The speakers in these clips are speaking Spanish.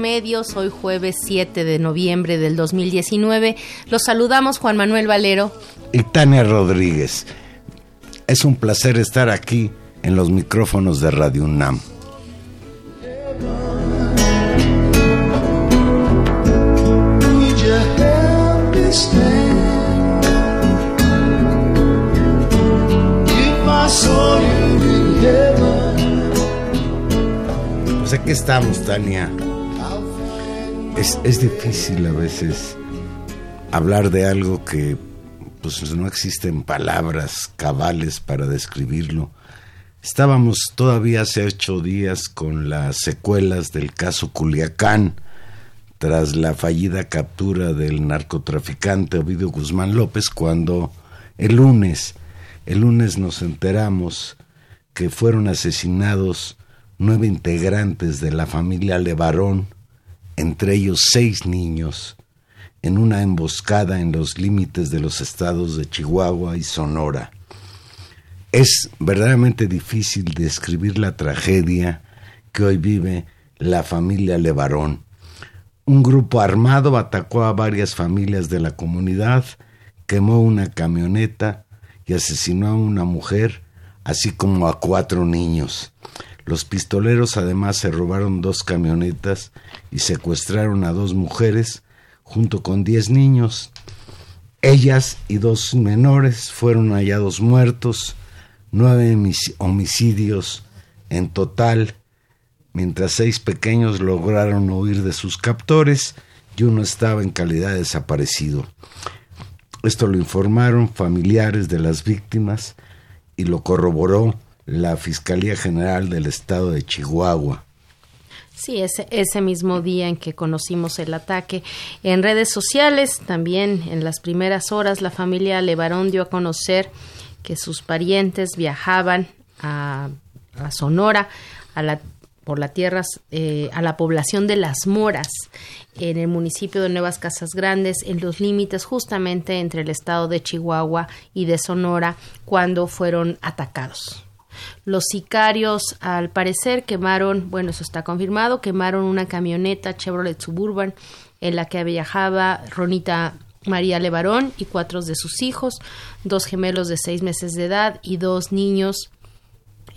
A Intermedios, hoy jueves 7 de noviembre del 2019. Los saludamos Juan Manuel Valero y Tania Rodríguez. Es un placer estar aquí en los micrófonos de Radio UNAM. Pues aquí estamos, Tania. Es, es, difícil a veces hablar de algo que pues no existen palabras cabales para describirlo. Estábamos todavía hace ocho días con las secuelas del caso Culiacán, tras la fallida captura del narcotraficante Ovidio Guzmán López, cuando el lunes, el lunes nos enteramos que fueron asesinados nueve integrantes de la familia Levarón, entre ellos seis niños, en una emboscada en los límites de los estados de Chihuahua y Sonora. Es verdaderamente difícil describir la tragedia que hoy vive la familia Levarón. Un grupo armado atacó a varias familias de la comunidad, quemó una camioneta y asesinó a una mujer, así como a cuatro niños. Los pistoleros además se robaron dos camionetas y secuestraron a dos mujeres junto con diez niños. Ellas y dos menores fueron hallados muertos, nueve homicidios en total, mientras seis pequeños lograron huir de sus captores y uno estaba en calidad de desaparecido. Esto lo informaron familiares de las víctimas y lo corroboró la Fiscalía General del Estado de Chihuahua. Sí, ese, ese mismo día en que conocimos el ataque. En redes sociales, también en las primeras horas, la familia Levarón dio a conocer que sus parientes viajaban a, Sonora, a la, por la tierra, eh, a la población de Las Moras, en el municipio de Nuevas Casas Grandes, en los límites justamente entre el estado de Chihuahua y de Sonora, cuando fueron atacados. Los sicarios, al parecer, quemaron, bueno, eso está confirmado, quemaron una camioneta Chevrolet Suburban en la que viajaba Ronita María Levarón y cuatro de sus hijos, dos gemelos de seis meses de edad y dos niños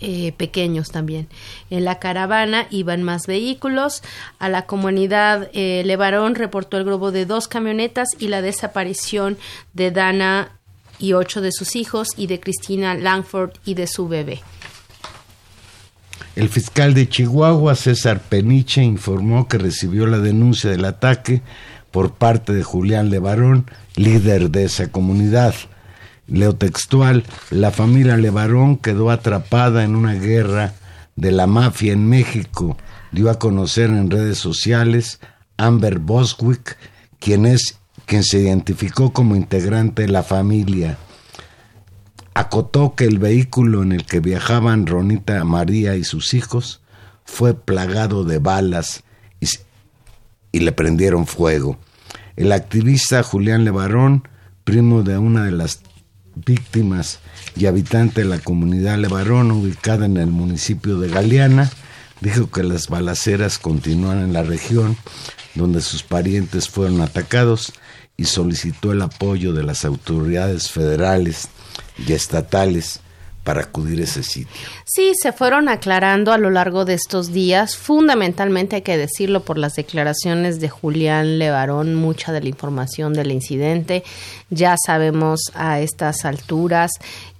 eh, pequeños también. En la caravana iban más vehículos. A la comunidad eh, Levarón reportó el globo de dos camionetas y la desaparición de Dana y ocho de sus hijos y de Cristina Langford y de su bebé. El fiscal de Chihuahua, César Peniche, informó que recibió la denuncia del ataque por parte de Julián Levarón, líder de esa comunidad. Leo textual, la familia Levarón quedó atrapada en una guerra de la mafia en México dio a conocer en redes sociales Amber Boswick, quien es quien se identificó como integrante de la familia. Acotó que el vehículo en el que viajaban Ronita María y sus hijos fue plagado de balas y, le prendieron fuego. El activista Julián Levarón, primo de una de las víctimas y habitante de la comunidad Levarón, ubicada en el municipio de Galeana, dijo que las balaceras continúan en la región donde sus parientes fueron atacados y solicitó el apoyo de las autoridades federales y estatales para acudir a ese sitio. Sí, se fueron aclarando a lo largo de estos días, fundamentalmente hay que decirlo por las declaraciones de Julián Levarón, mucha de la información del incidente. Ya sabemos a estas alturas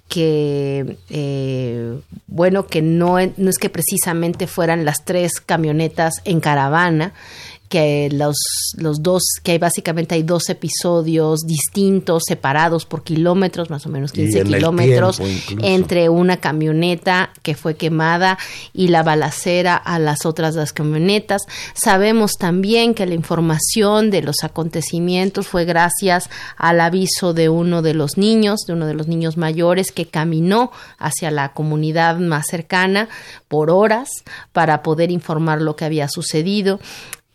que eh, bueno que no, no es que precisamente fueran las tres camionetas en caravana que los, los dos, que hay básicamente hay dos episodios distintos, separados por kilómetros, más o menos 15 kilómetros, entre una camioneta que fue quemada y la balacera a las otras dos camionetas. Sabemos también que la información de los acontecimientos fue gracias al aviso de uno de los niños, de uno de los niños mayores que caminó hacia la comunidad más cercana por horas para poder informar lo que había sucedido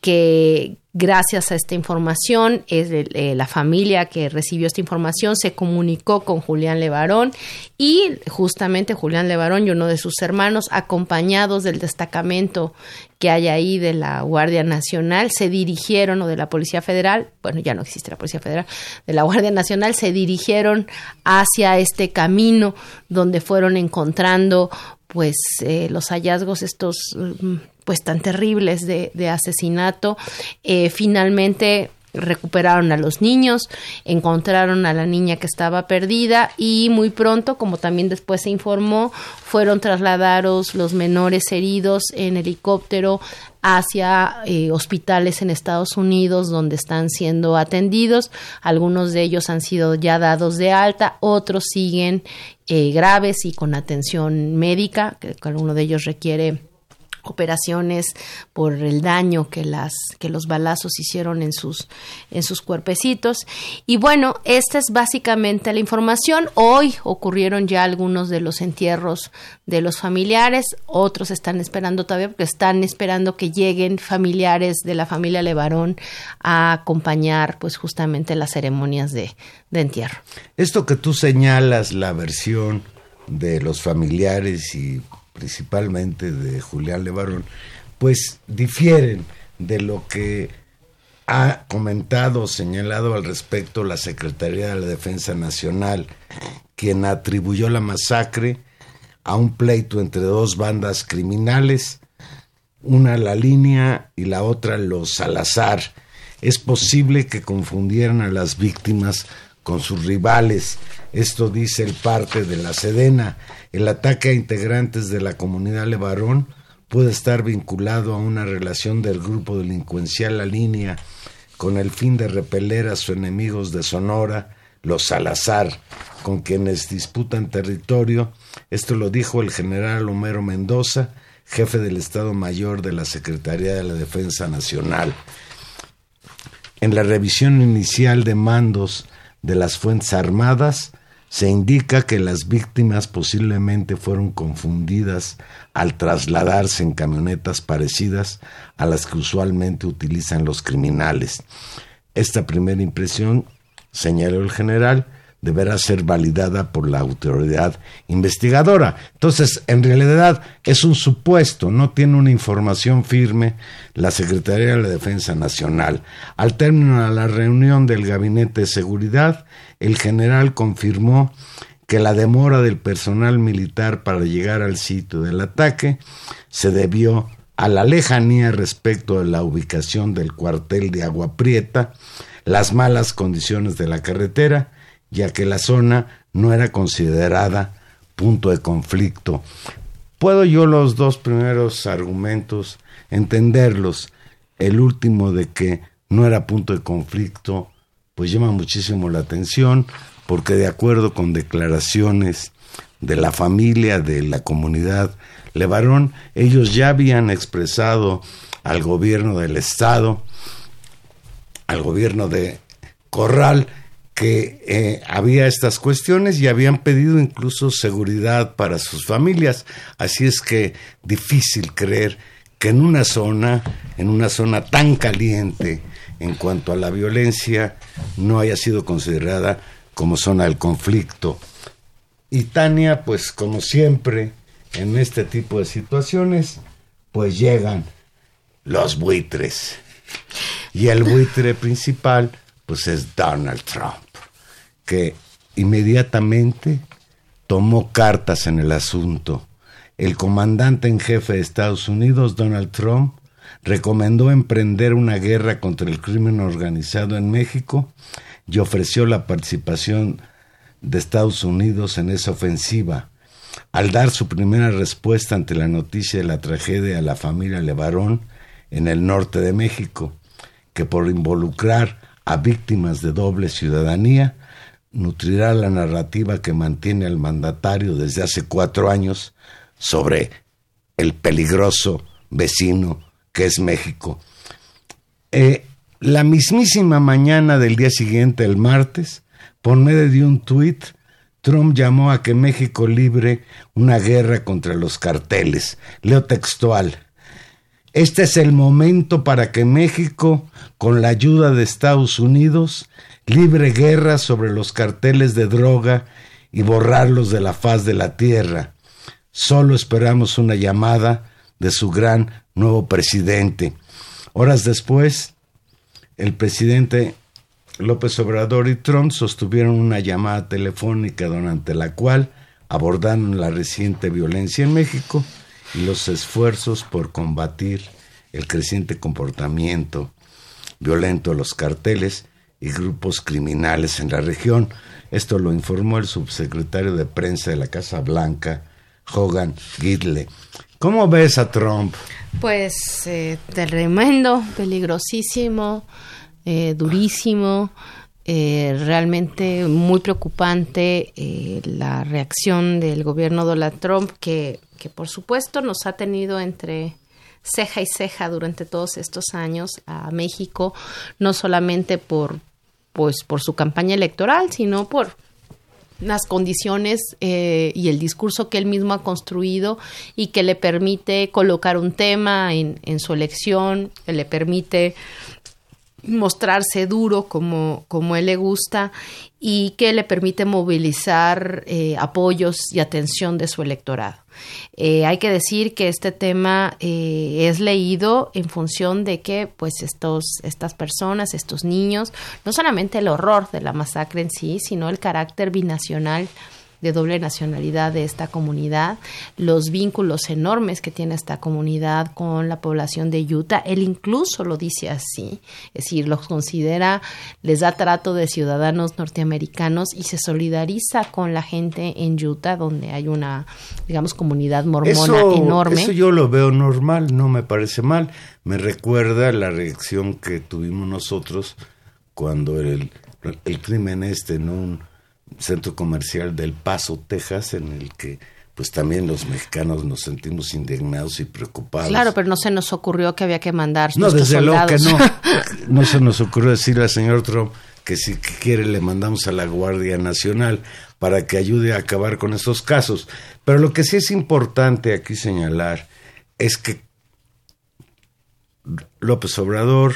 que gracias a esta información, es eh, la familia que recibió esta información se comunicó con Julián Levarón y justamente Julián Levarón y uno de sus hermanos, acompañados del destacamento que hay ahí de la Guardia Nacional, se dirigieron, o de la Policía Federal, bueno, ya no existe la Policía Federal, de la Guardia Nacional, se dirigieron hacia este camino donde fueron encontrando pues eh, los hallazgos estos mm, pues tan terribles de, asesinato. Eh, finalmente recuperaron a los niños, encontraron a la niña que estaba perdida y muy pronto, como también después se informó, fueron trasladados los menores heridos en helicóptero hacia eh, hospitales en Estados Unidos donde están siendo atendidos. Algunos de ellos han sido ya dados de alta, otros siguen eh, graves y con atención médica, que alguno de ellos requiere operaciones por el daño que las que los balazos hicieron en sus en sus cuerpecitos. Y bueno esta es básicamente la información. Hoy ocurrieron ya algunos de los entierros de los familiares. Otros están esperando todavía porque están esperando que lleguen familiares de la familia Levarón a acompañar pues justamente las ceremonias de, de entierro. Esto que tú señalas la versión de los familiares y principalmente de Julián Levarón, pues difieren de lo que ha comentado o señalado al respecto la Secretaría de la Defensa Nacional, quien atribuyó la masacre a un pleito entre dos bandas criminales, una la línea y la otra los Salazar. Es posible que confundieran a las víctimas con sus rivales. Esto dice el parte de la Sedena. El ataque a integrantes de la comunidad Levarón puede estar vinculado a una relación del grupo delincuencial La Línea con el fin de repeler a sus enemigos de Sonora, los Salazar, con quienes disputan territorio. Esto lo dijo el general Homero Mendoza, jefe del Estado Mayor de la Secretaría de la Defensa Nacional. En la revisión inicial de mandos de las Fuerzas Armadas, se indica que las víctimas posiblemente fueron confundidas al trasladarse en camionetas parecidas a las que usualmente utilizan los criminales. Esta primera impresión, señaló el general, deberá ser validada por la autoridad investigadora. Entonces, en realidad es un supuesto, no tiene una información firme la Secretaría de la Defensa Nacional. Al término de la reunión del Gabinete de Seguridad, el general confirmó que la demora del personal militar para llegar al sitio del ataque se debió a la lejanía respecto de la ubicación del cuartel de Agua Prieta, las malas condiciones de la carretera, ya que la zona no era considerada punto de conflicto. Puedo yo los dos primeros argumentos entenderlos. El último de que no era punto de conflicto, pues llama muchísimo la atención, porque de acuerdo con declaraciones de la familia, de la comunidad Levarón, ellos ya habían expresado al gobierno del Estado, al gobierno de Corral, que eh, había estas cuestiones y habían pedido incluso seguridad para sus familias. Así es que difícil creer que en una zona, en una zona tan caliente en cuanto a la violencia, no haya sido considerada como zona del conflicto. Y Tania, pues como siempre, en este tipo de situaciones, pues llegan los buitres. Y el buitre principal, pues es Donald Trump, que inmediatamente tomó cartas en el asunto. El comandante en jefe de Estados Unidos, Donald Trump, recomendó emprender una guerra contra el crimen organizado en México y ofreció la participación de Estados Unidos en esa ofensiva. Al dar su primera respuesta ante la noticia de la tragedia de la familia Levarón en el norte de México, que por involucrar a víctimas de doble ciudadanía, nutrirá la narrativa que mantiene el mandatario desde hace cuatro años sobre el peligroso vecino que es México. Eh, la mismísima mañana del día siguiente, el martes, por medio de un tuit, Trump llamó a que México libre una guerra contra los carteles. Leo textual. Este es el momento para que México, con la ayuda de Estados Unidos, libre guerra sobre los carteles de droga y borrarlos de la faz de la tierra. Solo esperamos una llamada de su gran nuevo presidente. Horas después, el presidente López Obrador y Trump sostuvieron una llamada telefónica durante la cual abordaron la reciente violencia en México y los esfuerzos por combatir el creciente comportamiento violento de los carteles y grupos criminales en la región. Esto lo informó el subsecretario de prensa de la Casa Blanca, Hogan Gidle. ¿Cómo ves a Trump? Pues eh, tremendo, peligrosísimo, eh, durísimo, eh, realmente muy preocupante eh, la reacción del gobierno Donald Trump, que, que por supuesto nos ha tenido entre ceja y ceja durante todos estos años a México, no solamente por, pues, por su campaña electoral, sino por las condiciones eh, y el discurso que él mismo ha construido y que le permite colocar un tema en, en su elección, que le permite mostrarse duro como, como él le gusta y que le permite movilizar eh, apoyos y atención de su electorado. Eh, hay que decir que este tema eh, es leído en función de que pues estos, estas personas, estos niños, no solamente el horror de la masacre en sí, sino el carácter binacional de doble nacionalidad de esta comunidad, los vínculos enormes que tiene esta comunidad con la población de Utah. Él incluso lo dice así, es decir, los considera, les da trato de ciudadanos norteamericanos y se solidariza con la gente en Utah, donde hay una, digamos, comunidad mormona enorme. Eso yo lo veo normal, no me parece mal. Me recuerda la reacción que tuvimos nosotros cuando el, el crimen este, en un centro comercial del Paso, Texas, en el que pues también los mexicanos nos sentimos indignados y preocupados. Claro, pero no se nos ocurrió que había que mandar No, desde luego que no. No se nos ocurrió decirle al señor Trump que si quiere le mandamos a la Guardia Nacional para que ayude a acabar con estos casos. Pero lo que sí es importante aquí señalar es que López Obrador,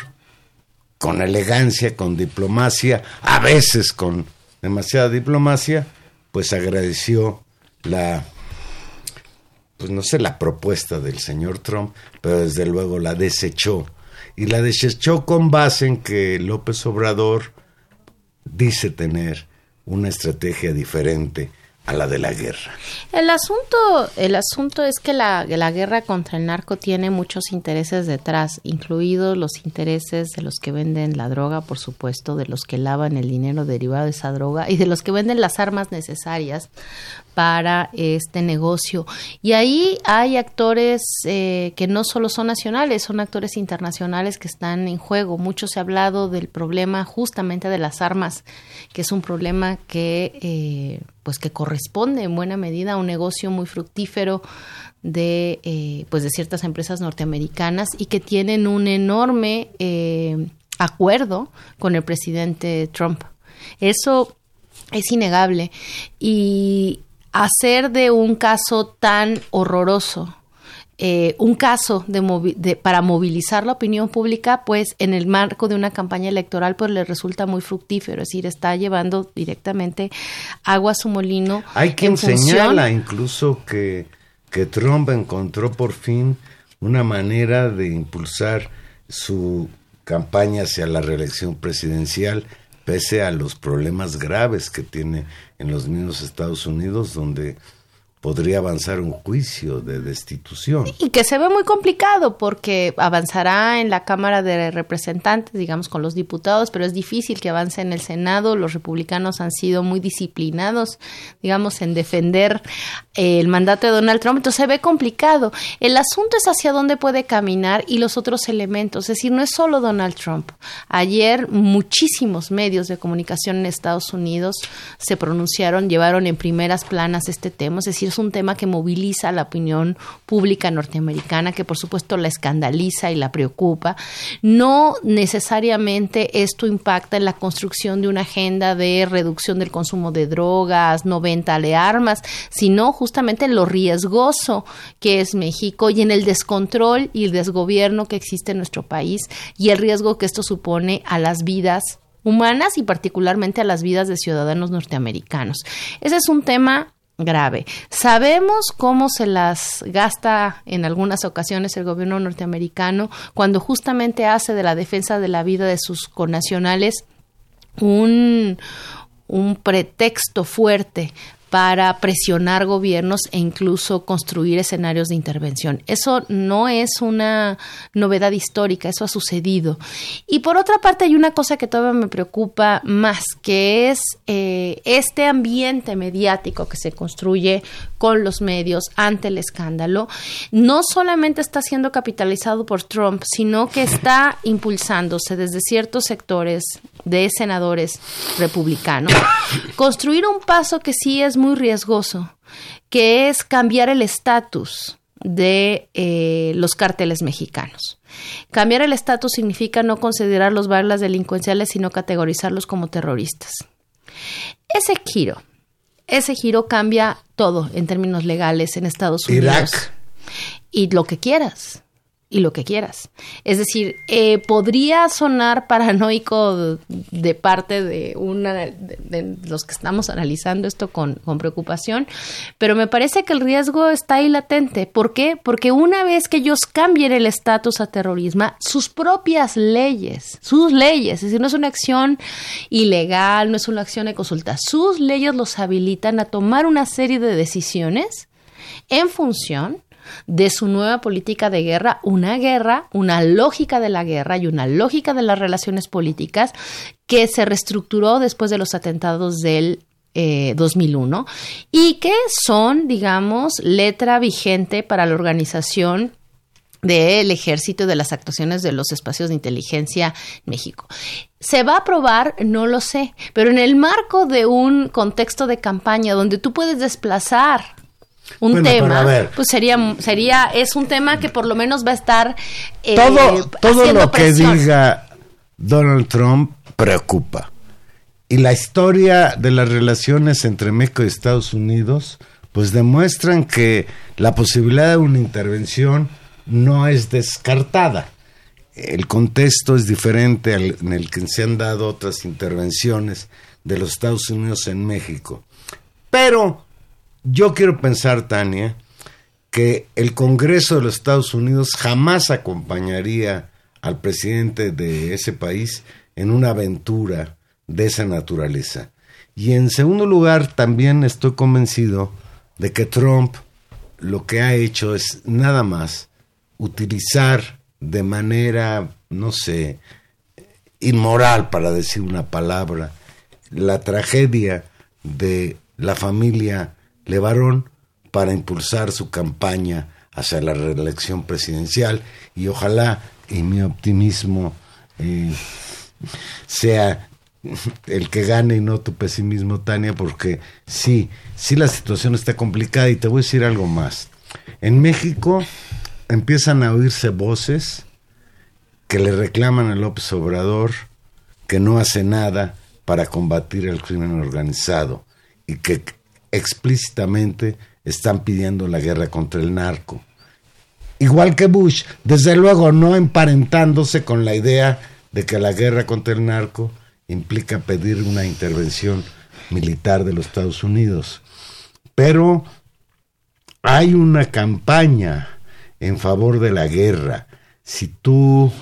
con elegancia, con diplomacia, a veces con demasiada diplomacia, pues agradeció la, pues no sé, la propuesta del señor Trump, pero desde luego la desechó. Y la desechó con base en que López Obrador dice tener una estrategia diferente a la de la guerra. El asunto, el asunto es que la, la, guerra contra el narco tiene muchos intereses detrás, incluidos los intereses de los que venden la droga, por supuesto, de los que lavan el dinero derivado de esa droga y de los que venden las armas necesarias para este negocio. Y ahí hay actores eh, que no solo son nacionales, son actores internacionales que están en juego. Mucho se ha hablado del problema justamente de las armas, que es un problema que, eh, pues que corresponde en buena medida a un negocio muy fructífero de, eh, pues de ciertas empresas norteamericanas y que tienen un enorme acuerdo con el presidente Trump. Eso es innegable. Y hacer de un caso tan horroroso eh, un caso de, para movilizar la opinión pública, pues en el marco de una campaña electoral, pues le resulta muy fructífero, es decir, está llevando directamente agua a su molino. Hay quien señala incluso que, que Trump encontró por fin una manera de impulsar su campaña hacia la reelección presidencial pese a los problemas graves que tiene en los mismos Estados Unidos, donde podría avanzar un juicio de destitución. Y que se ve muy complicado porque avanzará en la Cámara de Representantes, digamos, con los diputados, pero es difícil que avance en el Senado. Los republicanos han sido muy disciplinados, digamos, en defender eh, el mandato de Donald Trump. Entonces se ve complicado. El asunto es hacia dónde puede caminar y los otros elementos. Es decir, no es solo Donald Trump. Ayer muchísimos medios de comunicación en Estados Unidos se pronunciaron, llevaron en primeras planas este tema. Es decir, es un tema que moviliza la opinión pública norteamericana, que por supuesto la escandaliza y la preocupa. No necesariamente esto impacta en la construcción de una agenda de reducción del consumo de drogas, no venta de armas, sino justamente en lo riesgoso que es México y en el descontrol y el desgobierno que existe en nuestro país y el riesgo que esto supone a las vidas humanas y particularmente a las vidas de ciudadanos norteamericanos. Ese es un tema grave. Sabemos cómo se las gasta en algunas ocasiones el gobierno norteamericano cuando justamente hace de la defensa de la vida de sus connacionales un, un pretexto fuerte para presionar gobiernos e incluso construir escenarios de intervención. Eso no es una novedad histórica, eso ha sucedido. Y por otra parte hay una cosa que todavía me preocupa más, que es eh, este ambiente mediático que se construye con los medios ante el escándalo, no solamente está siendo capitalizado por Trump, sino que está impulsándose desde ciertos sectores de senadores republicanos, construir un paso que sí es muy riesgoso, que es cambiar el estatus de eh, los cárteles mexicanos. Cambiar el estatus significa no considerar los delincuenciales, sino categorizarlos como terroristas. Ese giro, ese giro cambia todo en términos legales en Estados Unidos. Irak. Y lo que quieras y lo que quieras. Es decir, eh, podría sonar paranoico de parte de una de, los que estamos analizando esto con, con, preocupación, pero me parece que el riesgo está ahí latente. ¿Por qué? Porque una vez que ellos cambien el estatus a terrorismo, sus propias leyes, sus leyes, es decir, no es una acción ilegal, no es una acción de consulta, sus leyes los habilitan a tomar una serie de decisiones en función de su nueva política de guerra, una guerra, una lógica de la guerra y una lógica de las relaciones políticas que se reestructuró después de los atentados del 2001 eh, y que son, digamos, letra vigente para la organización del ejército de las actuaciones de los espacios de inteligencia en México. ¿Se va a aprobar? No lo sé, pero en el marco de un contexto de campaña donde tú puedes desplazar un tema, pues sería, sería, es un tema que por lo menos va a estar eh, todo, todo lo que diga Donald Trump preocupa. Y la historia de las relaciones entre México y Estados Unidos, pues demuestran que la posibilidad de una intervención no es descartada. El contexto es diferente al, en el que se han dado otras intervenciones de los Estados Unidos en México. Pero yo quiero pensar, Tania, que el Congreso de los Estados Unidos jamás acompañaría al presidente de ese país en una aventura de esa naturaleza. Y en segundo lugar, también estoy convencido de que Trump lo que ha hecho es nada más utilizar de manera, no sé, inmoral, para decir una palabra, la tragedia de la familia Levarón para impulsar su campaña hacia la reelección presidencial y ojalá y mi optimismo eh, sea el que gane y no tu pesimismo, Tania, porque sí, sí la situación está complicada y te voy a decir algo más. En México empiezan a oírse voces que le reclaman a López Obrador que no hace nada para combatir el crimen organizado y que explícitamente están pidiendo la guerra contra el narco. Igual que Bush, desde luego no emparentándose con la idea de que la guerra contra el narco implica pedir una intervención militar de los Estados Unidos. Pero hay una campaña en favor de la guerra. Si tú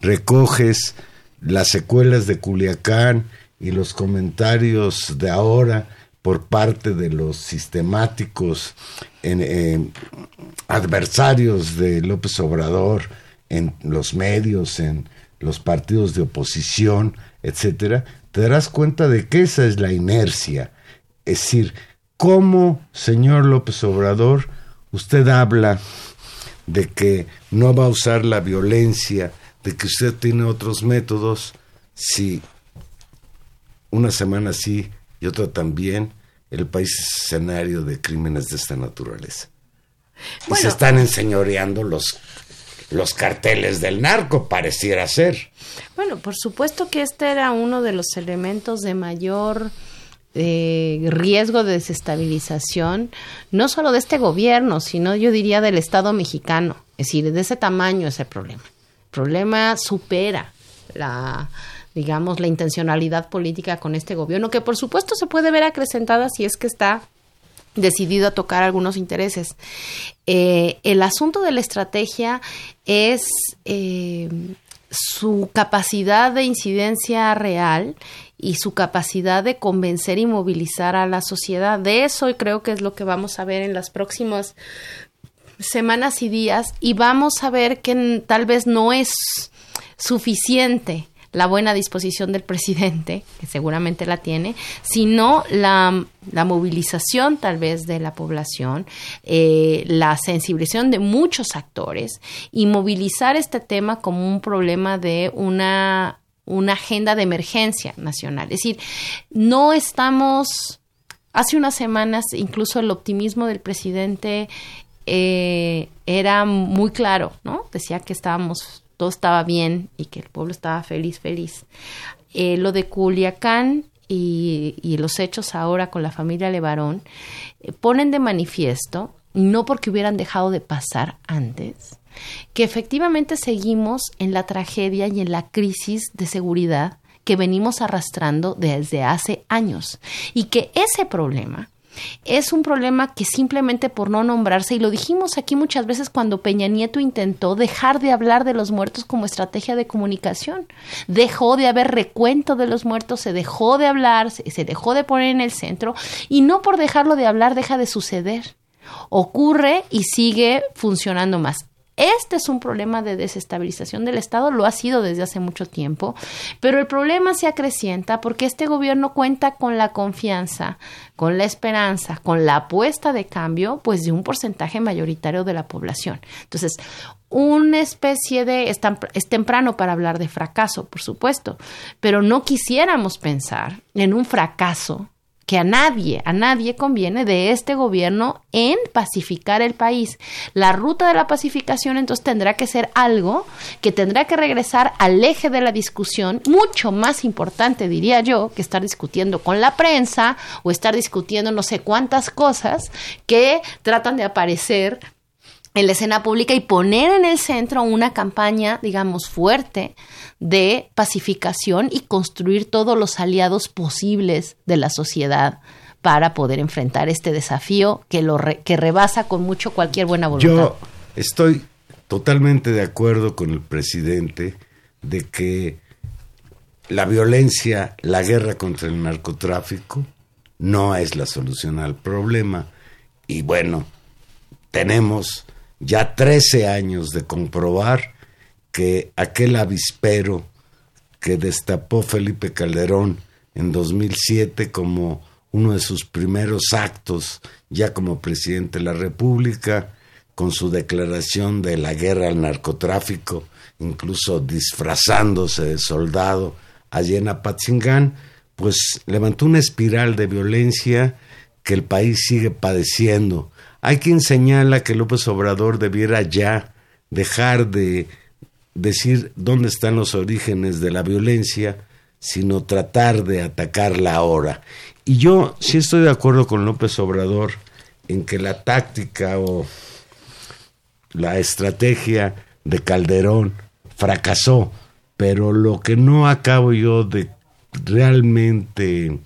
recoges las secuelas de Culiacán y los comentarios de ahora por parte de los sistemáticos adversarios de López Obrador en los medios, en los partidos de oposición, etcétera, te darás cuenta de que esa es la inercia. Es decir, cómo, señor López Obrador, usted habla de que no va a usar la violencia, de que usted tiene otros métodos, si una semana sí y otra también, el país es escenario de crímenes de esta naturaleza. y se están enseñoreando los los carteles del narco, pareciera ser. Bueno, por supuesto que este era uno de los elementos de mayor eh, riesgo de desestabilización, no solo de este gobierno, sino yo diría del Estado mexicano. Es decir, de ese tamaño es el problema. El problema supera la digamos, la intencionalidad política con este gobierno, que por supuesto se puede ver acrecentada si es que está decidido a tocar algunos intereses. Eh, el asunto de la estrategia es eh, su capacidad de incidencia real y su capacidad de convencer y movilizar a la sociedad. De eso creo que es lo que vamos a ver en las próximas semanas y días y vamos a ver que tal vez no es suficiente la buena disposición del presidente, que seguramente la tiene, sino la, movilización tal vez de la población, eh, la sensibilización de muchos actores y movilizar este tema como un problema de una, una agenda de emergencia nacional. Es decir, no estamos... Hace unas semanas incluso el optimismo del presidente eh, era muy claro, ¿no? Decía que estábamos todo estaba bien y que el pueblo estaba feliz, feliz. Eh, lo de Culiacán y, los hechos ahora con la familia Levarón eh, ponen de manifiesto, no porque hubieran dejado de pasar antes, que efectivamente seguimos en la tragedia y en la crisis de seguridad que venimos arrastrando desde hace años y que ese problema es un problema que simplemente por no nombrarse, y lo dijimos aquí muchas veces cuando Peña Nieto intentó dejar de hablar de los muertos como estrategia de comunicación, dejó de haber recuento de los muertos, se dejó de hablar, se, se dejó de poner en el centro, y no por dejarlo de hablar deja de suceder ocurre y sigue funcionando más. Este es un problema de desestabilización del Estado, lo ha sido desde hace mucho tiempo, pero el problema se acrecienta porque este gobierno cuenta con la confianza, con la esperanza, con la apuesta de cambio, pues de un porcentaje mayoritario de la población. Entonces, una especie de, es, es, temprano para hablar de fracaso, por supuesto, pero no quisiéramos pensar en un fracaso que a nadie, a nadie conviene de este gobierno en pacificar el país. La ruta de la pacificación entonces tendrá que ser algo que tendrá que regresar al eje de la discusión, mucho más importante, diría yo, que estar discutiendo con la prensa o estar discutiendo no sé cuántas cosas que tratan de aparecer en la escena pública y poner en el centro una campaña, digamos, fuerte de pacificación y construir todos los aliados posibles de la sociedad para poder enfrentar este desafío que lo que rebasa con mucho cualquier buena voluntad. Yo estoy totalmente de acuerdo con el presidente de que la violencia, la guerra contra el narcotráfico no es la solución al problema y bueno, tenemos ya 13 años de comprobar que aquel avispero que destapó Felipe Calderón en 2007 como uno de sus primeros actos ya como presidente de la República, con su declaración de la guerra al narcotráfico, incluso disfrazándose de soldado allí en Apatzingán, pues levantó una espiral de violencia que el país sigue padeciendo. Hay quien señala que López Obrador debiera ya dejar de decir dónde están los orígenes de la violencia, sino tratar de atacarla ahora. Y yo sí estoy de acuerdo con López Obrador en que la táctica o la estrategia de Calderón fracasó, pero lo que no acabo yo de realmente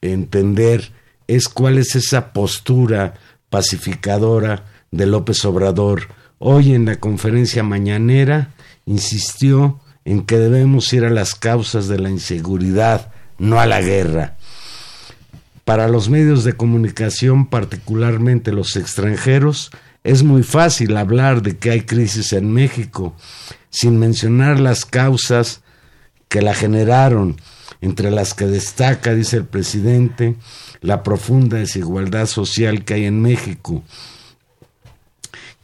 entender es cuál es esa postura pacificadora de López Obrador. Hoy en la conferencia mañanera insistió en que debemos ir a las causas de la inseguridad, no a la guerra. Para los medios de comunicación, particularmente los extranjeros, es muy fácil hablar de que hay crisis en México sin mencionar las causas que la generaron, entre las que destaca, dice el presidente, la profunda desigualdad social que hay en México,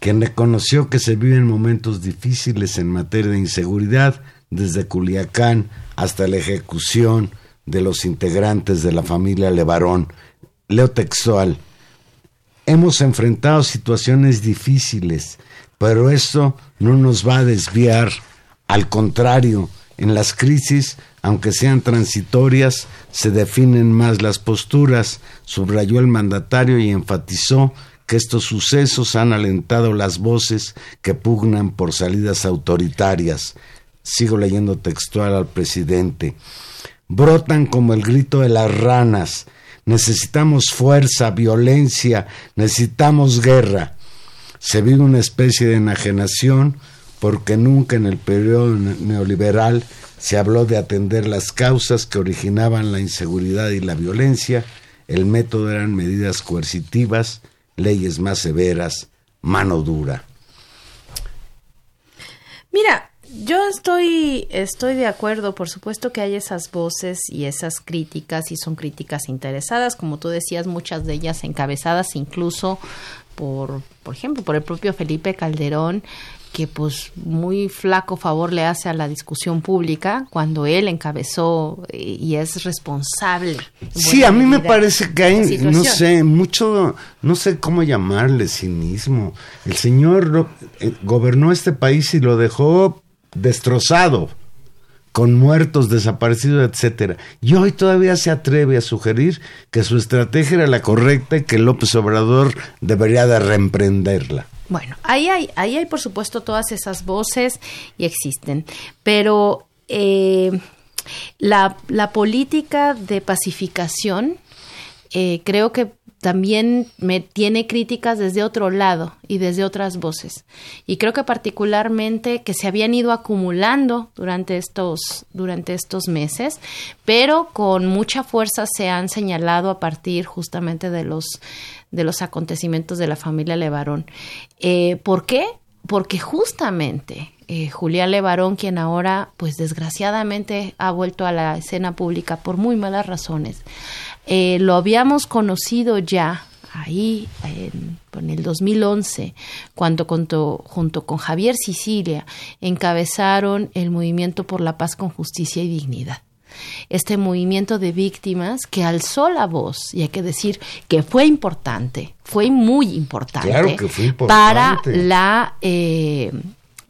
quien reconoció que se viven momentos difíciles en materia de inseguridad, desde Culiacán hasta la ejecución de los integrantes de la familia Levarón. Leo textual. Hemos enfrentado situaciones difíciles, pero esto no nos va a desviar. Al contrario, en las crisis, aunque sean transitorias, se definen más las posturas, subrayó el mandatario y enfatizó que estos sucesos han alentado las voces que pugnan por salidas autoritarias. Sigo leyendo textual al presidente. Brotan como el grito de las ranas. Necesitamos fuerza, violencia, necesitamos guerra. Se vive una especie de enajenación porque nunca en el periodo neoliberal se habló de atender las causas que originaban la inseguridad y la violencia. El método eran medidas coercitivas, leyes más severas, mano dura. Mira, yo estoy, estoy de acuerdo, por supuesto que hay esas voces y esas críticas y son críticas interesadas, como tú decías, muchas de ellas encabezadas incluso por, por ejemplo, por el propio Felipe Calderón, que pues muy flaco favor le hace a la discusión pública cuando él encabezó eh, y es responsable. Sí, a mí me parece que hay, no sé, mucho, no sé cómo llamarle cinismo. El señor eh, gobernó este país y lo dejó destrozado con muertos, desaparecidos, etcétera. Y hoy todavía se atreve a sugerir que su estrategia era la correcta y que López Obrador debería de reemprenderla. Bueno, ahí hay, ahí hay por supuesto todas esas voces y existen, pero eh, la, la, política de pacificación eh, creo que también me tiene críticas desde otro lado y desde otras voces. Y creo que particularmente que se habían ido acumulando durante estos, durante estos meses, pero con mucha fuerza se han señalado a partir justamente de los, de los acontecimientos de la familia Levarón. Eh, ¿Por qué? Porque justamente eh, Julián Levarón, quien ahora, pues desgraciadamente, ha vuelto a la escena pública por muy malas razones, eh, lo habíamos conocido ya ahí en, el 2011, cuando junto con Javier Sicilia encabezaron el movimiento por la paz con justicia y dignidad. Este movimiento de víctimas que alzó la voz, y hay que decir que fue importante, fue muy importante, para la eh,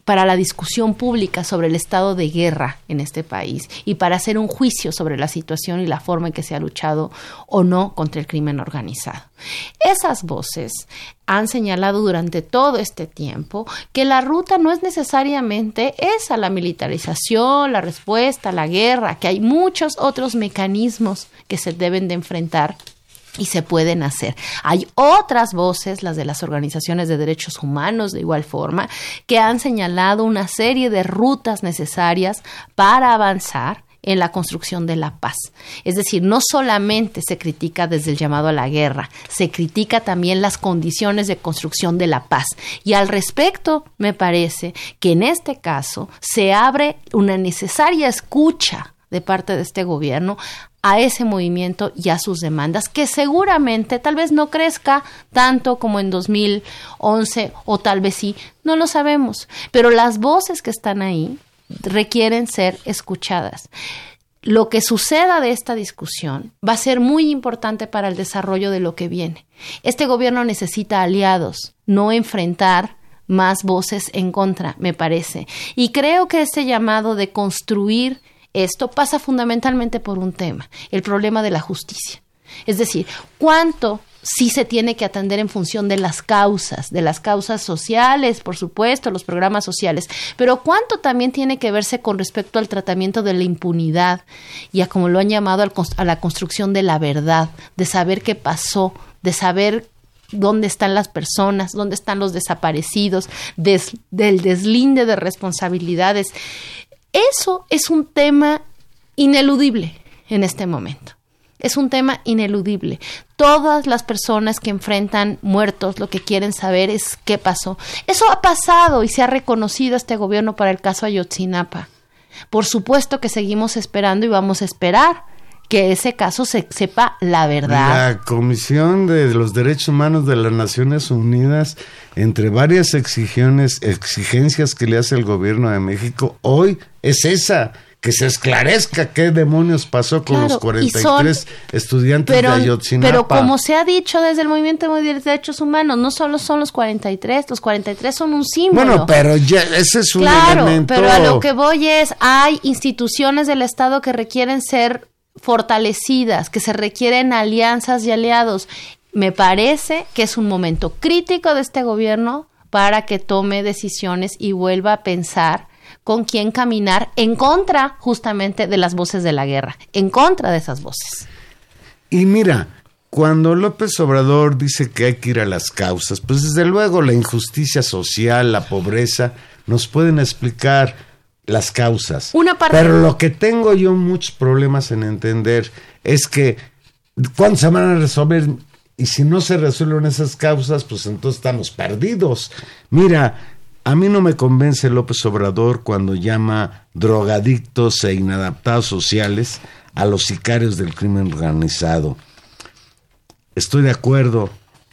para la discusión pública sobre el estado de guerra en este país y para hacer un juicio sobre la situación y la forma en que se ha luchado o no contra el crimen organizado. Esas voces han señalado durante todo este tiempo que la ruta no es necesariamente esa, la militarización, la respuesta, la guerra, que hay muchos otros mecanismos que se deben de enfrentar y se pueden hacer. Hay otras voces, las de las organizaciones de derechos humanos de igual forma, que han señalado una serie de rutas necesarias para avanzar en la construcción de la paz. Es decir, no solamente se critica desde el llamado a la guerra, se critica también las condiciones de construcción de la paz. Y al respecto, me parece que en este caso se abre una necesaria escucha de parte de este gobierno a ese movimiento y a sus demandas, que seguramente tal vez no crezca tanto como en 2011 o tal vez sí, no lo sabemos, pero las voces que están ahí requieren ser escuchadas. Lo que suceda de esta discusión va a ser muy importante para el desarrollo de lo que viene. Este gobierno necesita aliados, no enfrentar más voces en contra, me parece. Y creo que este llamado de construir esto pasa fundamentalmente por un tema, el problema de la justicia. Es decir, cuánto sí se tiene que atender en función de las causas, de las causas sociales, por supuesto, los programas sociales, pero cuánto también tiene que verse con respecto al tratamiento de la impunidad y a como lo han llamado a la construcción de la verdad, de saber qué pasó, de saber dónde están las personas, dónde están los desaparecidos, del deslinde de responsabilidades. Eso es un tema ineludible en este momento. Es un tema ineludible. Todas las personas que enfrentan muertos lo que quieren saber es qué pasó. Eso ha pasado y se ha reconocido este gobierno para el caso Ayotzinapa. Por supuesto que seguimos esperando y vamos a esperar que ese caso se sepa la verdad. La Comisión de los Derechos Humanos de las Naciones Unidas, entre varias exigencias, exigencias que le hace el gobierno de México, hoy es esa, que se esclarezca qué demonios pasó con los 43 estudiantes de Ayotzinapa. Pero como se ha dicho desde el movimiento de derechos humanos, no solo son los 43, los 43 son un símbolo. Bueno, pero ya ese es un claro, pero a lo que voy es, hay instituciones del Estado que requieren ser fortalecidas, que se requieren alianzas y aliados. Me parece que es un momento crítico de este gobierno para que tome decisiones y vuelva a pensar con quién caminar en contra justamente de las voces de la guerra, en contra de esas voces. Y mira, cuando López Obrador dice que hay que ir a las causas, pues desde luego la injusticia social, la pobreza, nos pueden explicar las causas. Pero lo que tengo yo muchos problemas en entender es que cuándo se van a resolver y si no se resuelven esas causas, pues entonces estamos perdidos. Mira, a mí no me convence López Obrador cuando llama drogadictos e inadaptados sociales a los sicarios del crimen organizado. Estoy de acuerdo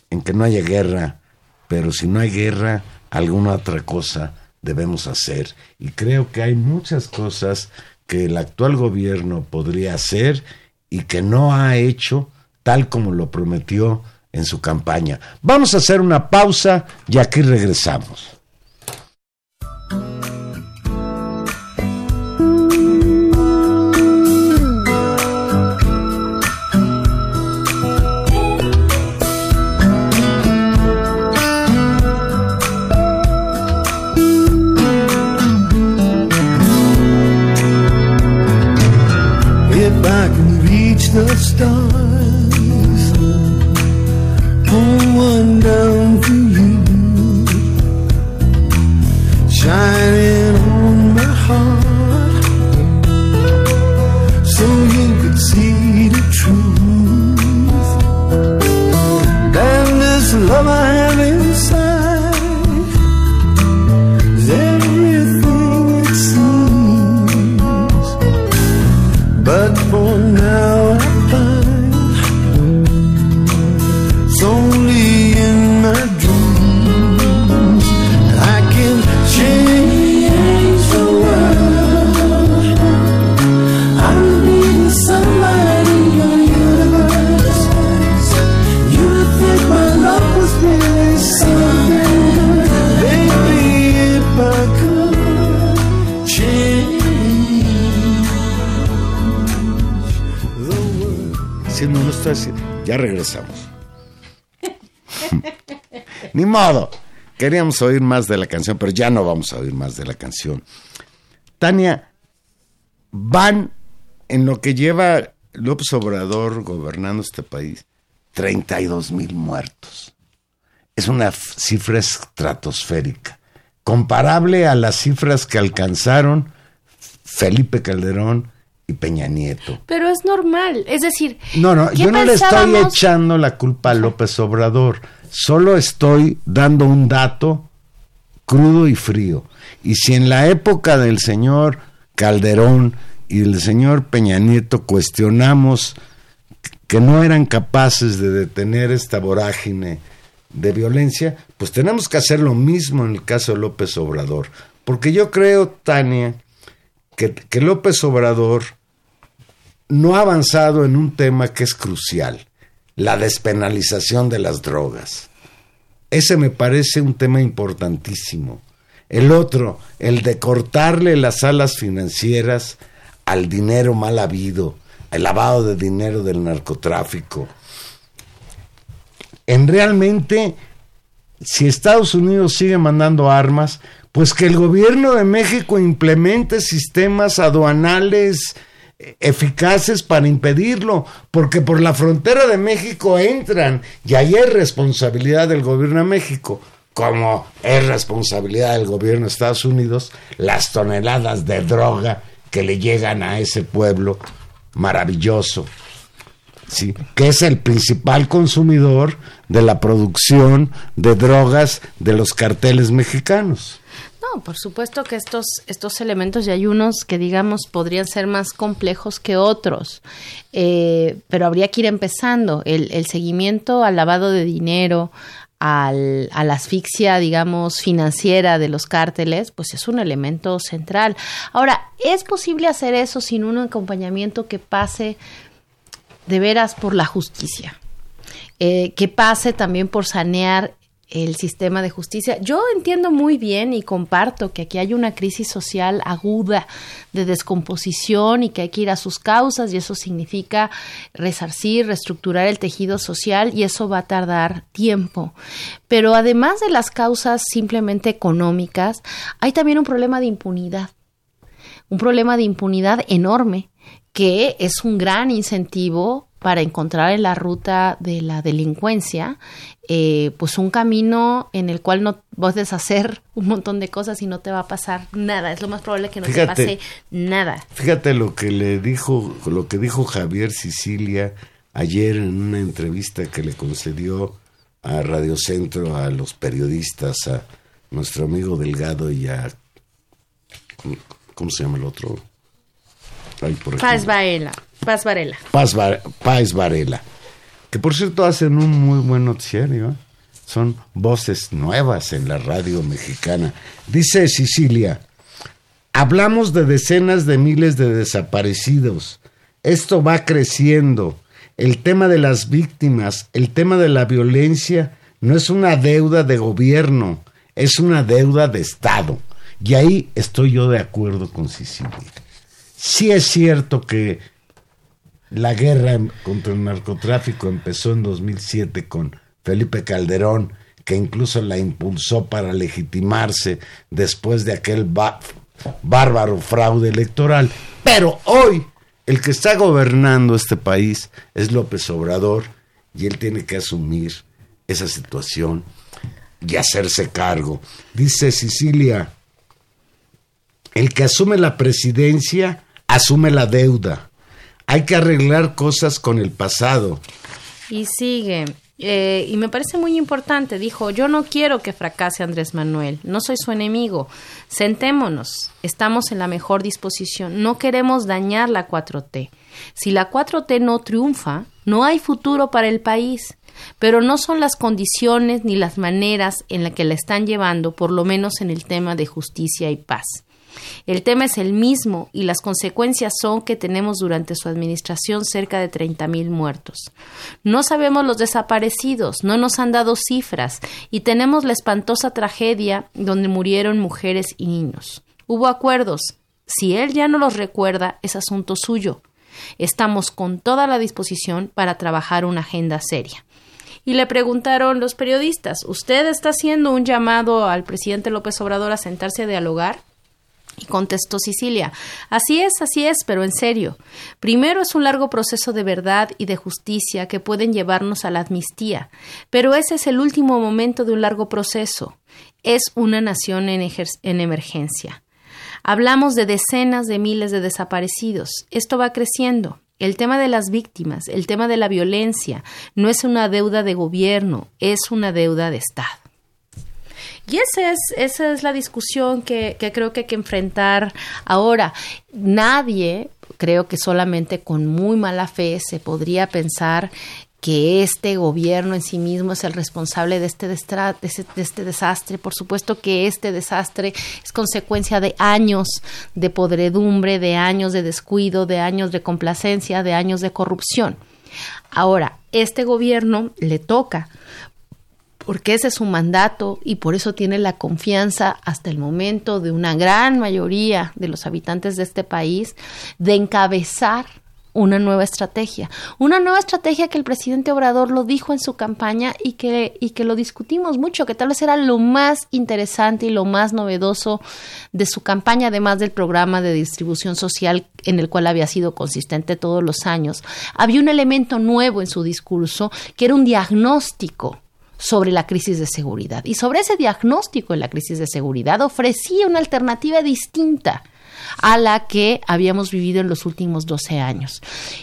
en que no haya guerra, pero si no hay guerra, alguna otra cosa debemos hacer. Y creo que hay muchas cosas que el actual gobierno podría hacer y que no ha hecho tal como lo prometió en su campaña. Vamos a hacer una pausa y aquí regresamos. stars pull one down for you Shining on my heart So you could see the truth. And this love I Ya regresamos. Ni modo. Queríamos oír más de la canción, pero ya no vamos a oír más de la canción. Tania, van en lo que lleva López Obrador gobernando este país, 32 mil muertos. Es una cifra estratosférica, comparable a las cifras que alcanzaron Felipe Calderón y Peña Nieto. Pero es normal, es decir... No, no, yo no le estoy echando la culpa a López Obrador, solo estoy dando un dato crudo y frío. Y si en la época del señor Calderón y el señor Peña Nieto cuestionamos que no eran capaces de detener esta vorágine de violencia, pues tenemos que hacer lo mismo en el caso de López Obrador. Porque yo creo, Tania, que, López Obrador no ha avanzado en un tema que es crucial, la despenalización de las drogas. Ese me parece un tema importantísimo. El otro, el de cortarle las alas financieras al dinero mal habido, el lavado de dinero del narcotráfico. En realmente, si Estados Unidos sigue mandando armas, pues que el gobierno de México implemente sistemas aduanales eh, eficaces para impedirlo, porque por la frontera de México entran y ahí es responsabilidad del gobierno de México, como es responsabilidad del gobierno de Estados Unidos, las toneladas de droga que le llegan a ese pueblo maravilloso, ¿sí? que es el principal consumidor de la producción de drogas de los carteles mexicanos. No, por supuesto que estos, estos elementos y hay unos que digamos podrían ser más complejos que otros, eh, pero habría que ir empezando. El, el seguimiento al lavado de dinero, al, a la asfixia, digamos, financiera de los cárteles, pues es un elemento central. Ahora, ¿es posible hacer eso sin un acompañamiento que pase de veras por la justicia? Eh, que pase también por sanear el sistema de justicia. Yo entiendo muy bien y comparto que aquí hay una crisis social aguda de descomposición y que hay que ir a sus causas y eso significa resarcir, reestructurar el tejido social y eso va a tardar tiempo. Pero además de las causas simplemente económicas, hay también un problema de impunidad. Un problema de impunidad enorme que es un gran incentivo para encontrar en la ruta de la delincuencia, eh, pues un camino en el cual no puedes hacer un montón de cosas y no te va a pasar nada. Es lo más probable que no te pase nada. Fíjate lo que le dijo, lo que dijo Javier Sicilia ayer en una entrevista que le concedió a Radio Centro a los periodistas, a nuestro amigo Delgado y a ¿cómo se llama el otro? Paz Varela. Paz Varela. Paz, Varela. Que por cierto hacen un muy buen noticiario. ¿eh? Son voces nuevas en la radio mexicana. Dice Sicilia, hablamos de decenas de miles de desaparecidos. Esto va creciendo. El tema de las víctimas, el tema de la violencia, no es una deuda de gobierno, es una deuda de Estado. Y ahí estoy yo de acuerdo con Sicilia. Sí es cierto que la guerra contra el narcotráfico empezó en 2007 con Felipe Calderón, que incluso la impulsó para legitimarse después de aquel bárbaro fraude electoral. Pero hoy el que está gobernando este país es López Obrador y él tiene que asumir esa situación y hacerse cargo. Dice Sicilia, el que asume la presidencia asume la deuda. Hay que arreglar cosas con el pasado. Y sigue. Eh, y me parece muy importante, dijo, yo no quiero que fracase Andrés Manuel, no soy su enemigo, sentémonos, estamos en la mejor disposición, no queremos dañar la 4T. Si la 4T no triunfa, no hay futuro para el país, pero no son las condiciones ni las maneras en las que la están llevando, por lo menos en el tema de justicia y paz. El tema es el mismo y las consecuencias son que tenemos durante su administración cerca de 30.000 muertos. No sabemos los desaparecidos, no nos han dado cifras y tenemos la espantosa tragedia donde murieron mujeres y niños. Hubo acuerdos. Si él ya no los recuerda, es asunto suyo. Estamos con toda la disposición para trabajar una agenda seria. Y le preguntaron los periodistas, ¿usted está haciendo un llamado al presidente López Obrador a sentarse a dialogar? Y contestó Sicilia, así es, así es, pero en serio. Primero es un largo proceso de verdad y de justicia que pueden llevarnos a la amnistía, pero ese es el último momento de un largo proceso. Es una nación en, en emergencia. Hablamos de decenas de miles de desaparecidos. Esto va creciendo. El tema de las víctimas, el tema de la violencia, no es una deuda de gobierno, es una deuda de Estado. Y esa es, esa es la discusión que, que creo que hay que enfrentar ahora. Nadie, creo que solamente con muy mala fe se podría pensar que este gobierno en sí mismo es el responsable de este, de este desastre. Por supuesto que este desastre es consecuencia de años de podredumbre, de años de descuido, de años de complacencia, de años de corrupción. Ahora, este gobierno le toca porque ese es su mandato y por eso tiene la confianza hasta el momento de una gran mayoría de los habitantes de este país de encabezar una nueva estrategia, una nueva estrategia que el presidente Obrador lo dijo en su campaña y que, y que lo discutimos mucho, que tal vez era lo más interesante y lo más novedoso de su campaña, además del programa de distribución social en el cual había sido consistente todos los años. Había un elemento nuevo en su discurso que era un diagnóstico sobre la crisis de seguridad. Y sobre ese diagnóstico en la crisis de seguridad ofrecía una alternativa distinta a la que habíamos vivido en los últimos 12 años.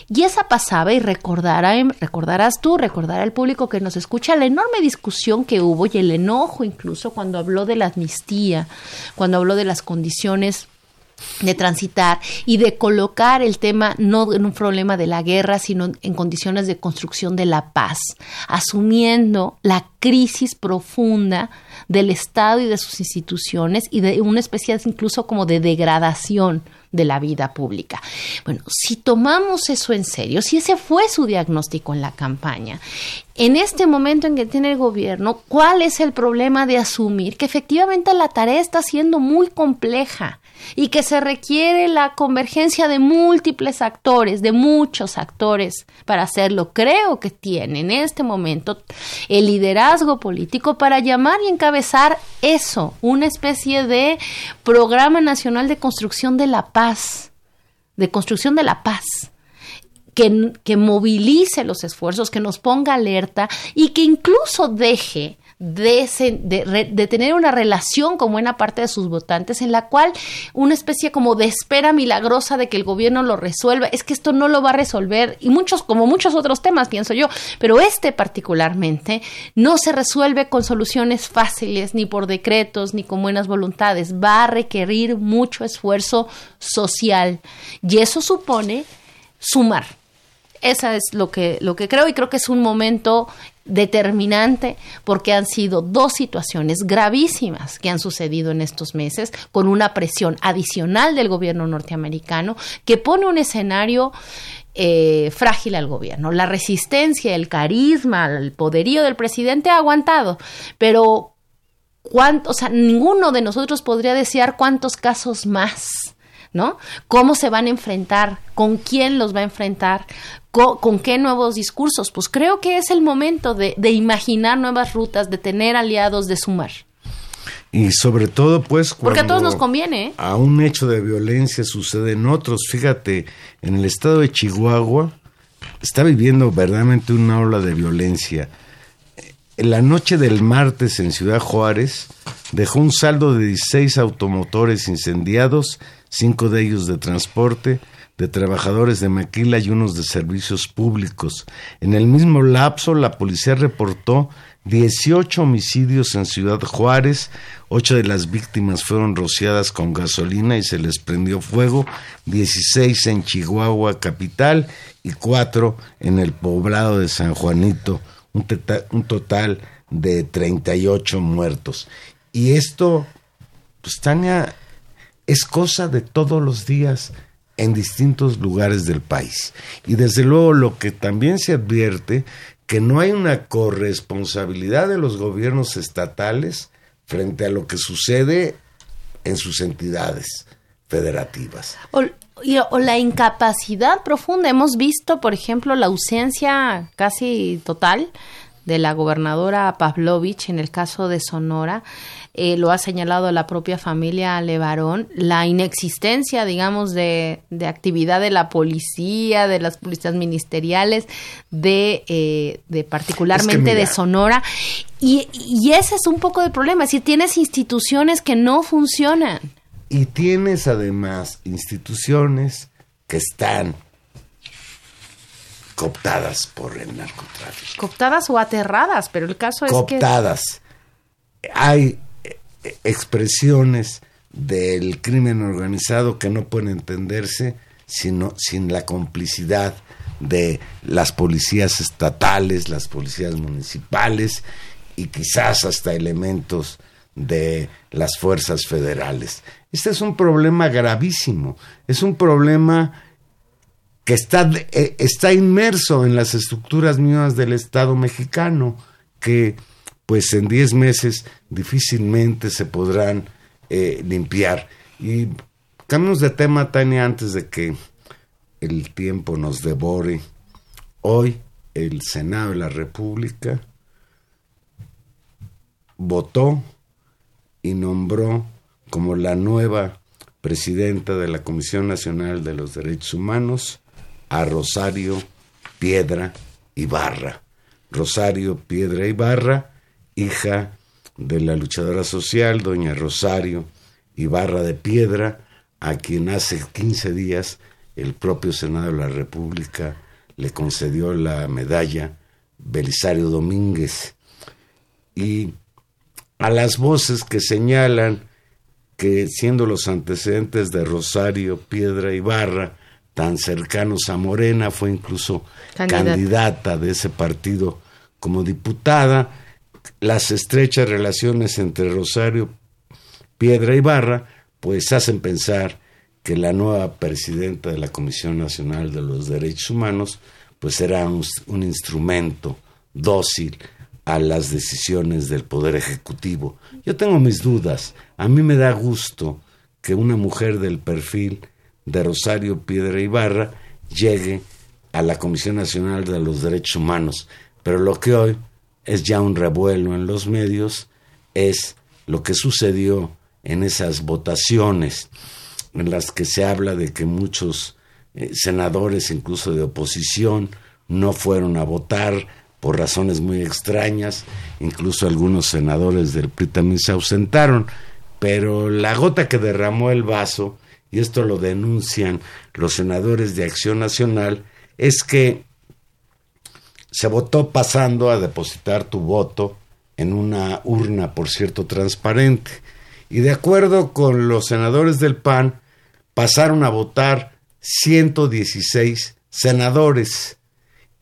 Y esa pasaba, y recordará, recordarás tú, recordará el público que nos escucha, la enorme discusión que hubo y el enojo incluso cuando habló de la amnistía, cuando habló de las condiciones de transitar y de colocar el tema no en un problema de la guerra, sino en condiciones de construcción de la paz, asumiendo la crisis profunda del Estado y de sus instituciones y de una especie incluso como de degradación de la vida pública. Bueno, si tomamos eso en serio, si ese fue su diagnóstico en la campaña, en este momento en que tiene el gobierno, ¿cuál es el problema de asumir que efectivamente la tarea está siendo muy compleja? Y que se requiere la convergencia de múltiples actores, de muchos actores para hacerlo. Creo que tiene en este momento el liderazgo político para llamar y encabezar eso, una especie de programa nacional de construcción de la paz, de construcción de la paz. Que, que movilice los esfuerzos, que nos ponga alerta y que incluso deje de, tener una relación con buena parte de sus votantes en la cual una especie como de espera milagrosa de que el gobierno lo resuelva. Es que esto no lo va a resolver y muchos, como muchos otros temas, pienso yo, pero este particularmente no se resuelve con soluciones fáciles, ni por decretos, ni con buenas voluntades. Va a requerir mucho esfuerzo social y eso supone sumar. Esa es lo que, lo que creo y creo que es un momento determinante porque han sido dos situaciones gravísimas que han sucedido en estos meses con una presión adicional del gobierno norteamericano que pone un escenario eh, frágil al gobierno. La resistencia, el carisma, el poderío del presidente ha aguantado, pero cuánto, o sea, ninguno de nosotros podría desear cuántos casos más ¿no? ¿Cómo se van a enfrentar? ¿Con quién los va a enfrentar? ¿Con, qué nuevos discursos? Pues creo que es el momento de, imaginar nuevas rutas, de tener aliados, de sumar. Y sobre todo, pues, Porque a todos nos conviene. ¿eh? A un hecho de violencia sucede en otros. Fíjate, en el estado de Chihuahua está viviendo verdaderamente una ola de violencia. En la noche del martes en Ciudad Juárez dejó un saldo de 16 automotores incendiados cinco de ellos de transporte, de trabajadores de maquila y unos de servicios públicos. En el mismo lapso, la policía reportó 18 homicidios en Ciudad Juárez, ocho de las víctimas fueron rociadas con gasolina y se les prendió fuego, 16 en Chihuahua capital y cuatro en el poblado de San Juanito, un, un total de 38 muertos. Y esto, pues Tania, es cosa de todos los días en distintos lugares del país. Y desde luego lo que también se advierte, que no hay una corresponsabilidad de los gobiernos estatales frente a lo que sucede en sus entidades federativas. O, o, la incapacidad profunda. Hemos visto, por ejemplo, la ausencia casi total de la gobernadora Pavlovich en el caso de Sonora eh, lo ha señalado la propia familia Levarón, la inexistencia, digamos, de, de actividad de la policía, de las policías ministeriales, de, eh, de particularmente de Sonora. Y, y ese es un poco el problema, es decir, tienes instituciones que no funcionan. Y tienes además instituciones que están cooptadas por el narcotráfico. Cooptadas o aterradas, pero el caso es que... Cooptadas. Hay expresiones del crimen organizado que no pueden entenderse sino, sin la complicidad de las policías estatales, las policías municipales y quizás hasta elementos de las fuerzas federales. Este es un problema gravísimo, es un problema que está, eh, está inmerso en las estructuras mismas del Estado mexicano, que pues en 10 meses difícilmente se podrán eh, limpiar. Y cambiamos de tema, Tania, antes de que el tiempo nos devore. Hoy el Senado de la República votó y nombró como la nueva presidenta de la Comisión Nacional de los Derechos Humanos a Rosario Piedra Ibarra. Rosario Piedra Ibarra, hija de la luchadora social, doña Rosario Ibarra de Piedra, a quien hace 15 días el propio Senado de la República le concedió la medalla Belisario Domínguez. Y a las voces que señalan que siendo los antecedentes de Rosario, Piedra y Barra tan cercanos a Morena, fue incluso candidata de ese partido como diputada, las estrechas relaciones entre Rosario, Piedra y Barra, pues hacen pensar que la nueva presidenta de la Comisión Nacional de los Derechos Humanos, pues será un instrumento dócil a las decisiones del Poder Ejecutivo. Yo tengo mis dudas. A mí me da gusto que una mujer del perfil de Rosario Piedra Ibarra llegue a la Comisión Nacional de los Derechos Humanos. Pero lo que hoy es ya un revuelo en los medios es lo que sucedió en esas votaciones en las que se habla de que muchos eh, senadores, incluso de oposición, no fueron a votar por razones muy extrañas, incluso algunos senadores del PRI también se ausentaron, pero la gota que derramó el vaso, y esto lo denuncian los senadores de Acción Nacional, es que se votó pasando a depositar tu voto en una urna, por cierto, transparente. Y de acuerdo con los senadores del PAN, pasaron a votar 116 senadores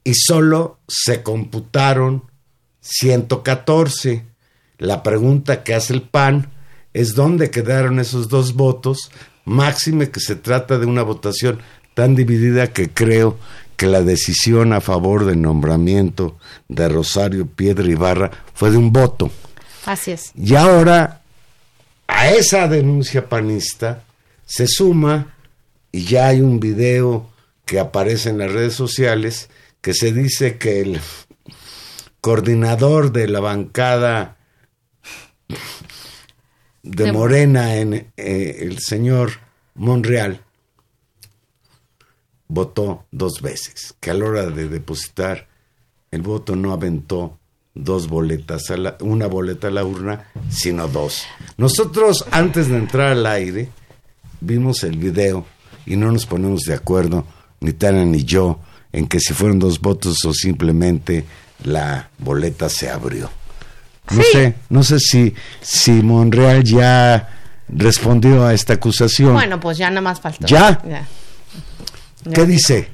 y solo se computaron 114. La pregunta que hace el PAN es dónde quedaron esos dos votos, máxime que se trata de una votación tan dividida que creo que la decisión a favor del nombramiento de Rosario Piedra Ibarra fue de un voto. Así es. Y ahora, a esa denuncia panista se suma y ya hay un video que aparece en las redes sociales que se dice que el coordinador de la bancada de Morena en eh, el señor Monreal votó dos veces, que a la hora de depositar el voto no aventó dos boletas, a la, una boleta a la urna, sino dos. Nosotros antes de entrar al aire vimos el video y no nos ponemos de acuerdo, ni Tana ni yo, en que si fueron dos votos o simplemente la boleta se abrió. No sé, no sé si, si Monreal ya respondió a esta acusación. Bueno, pues ya nada más falta. ¿Ya? qué dice?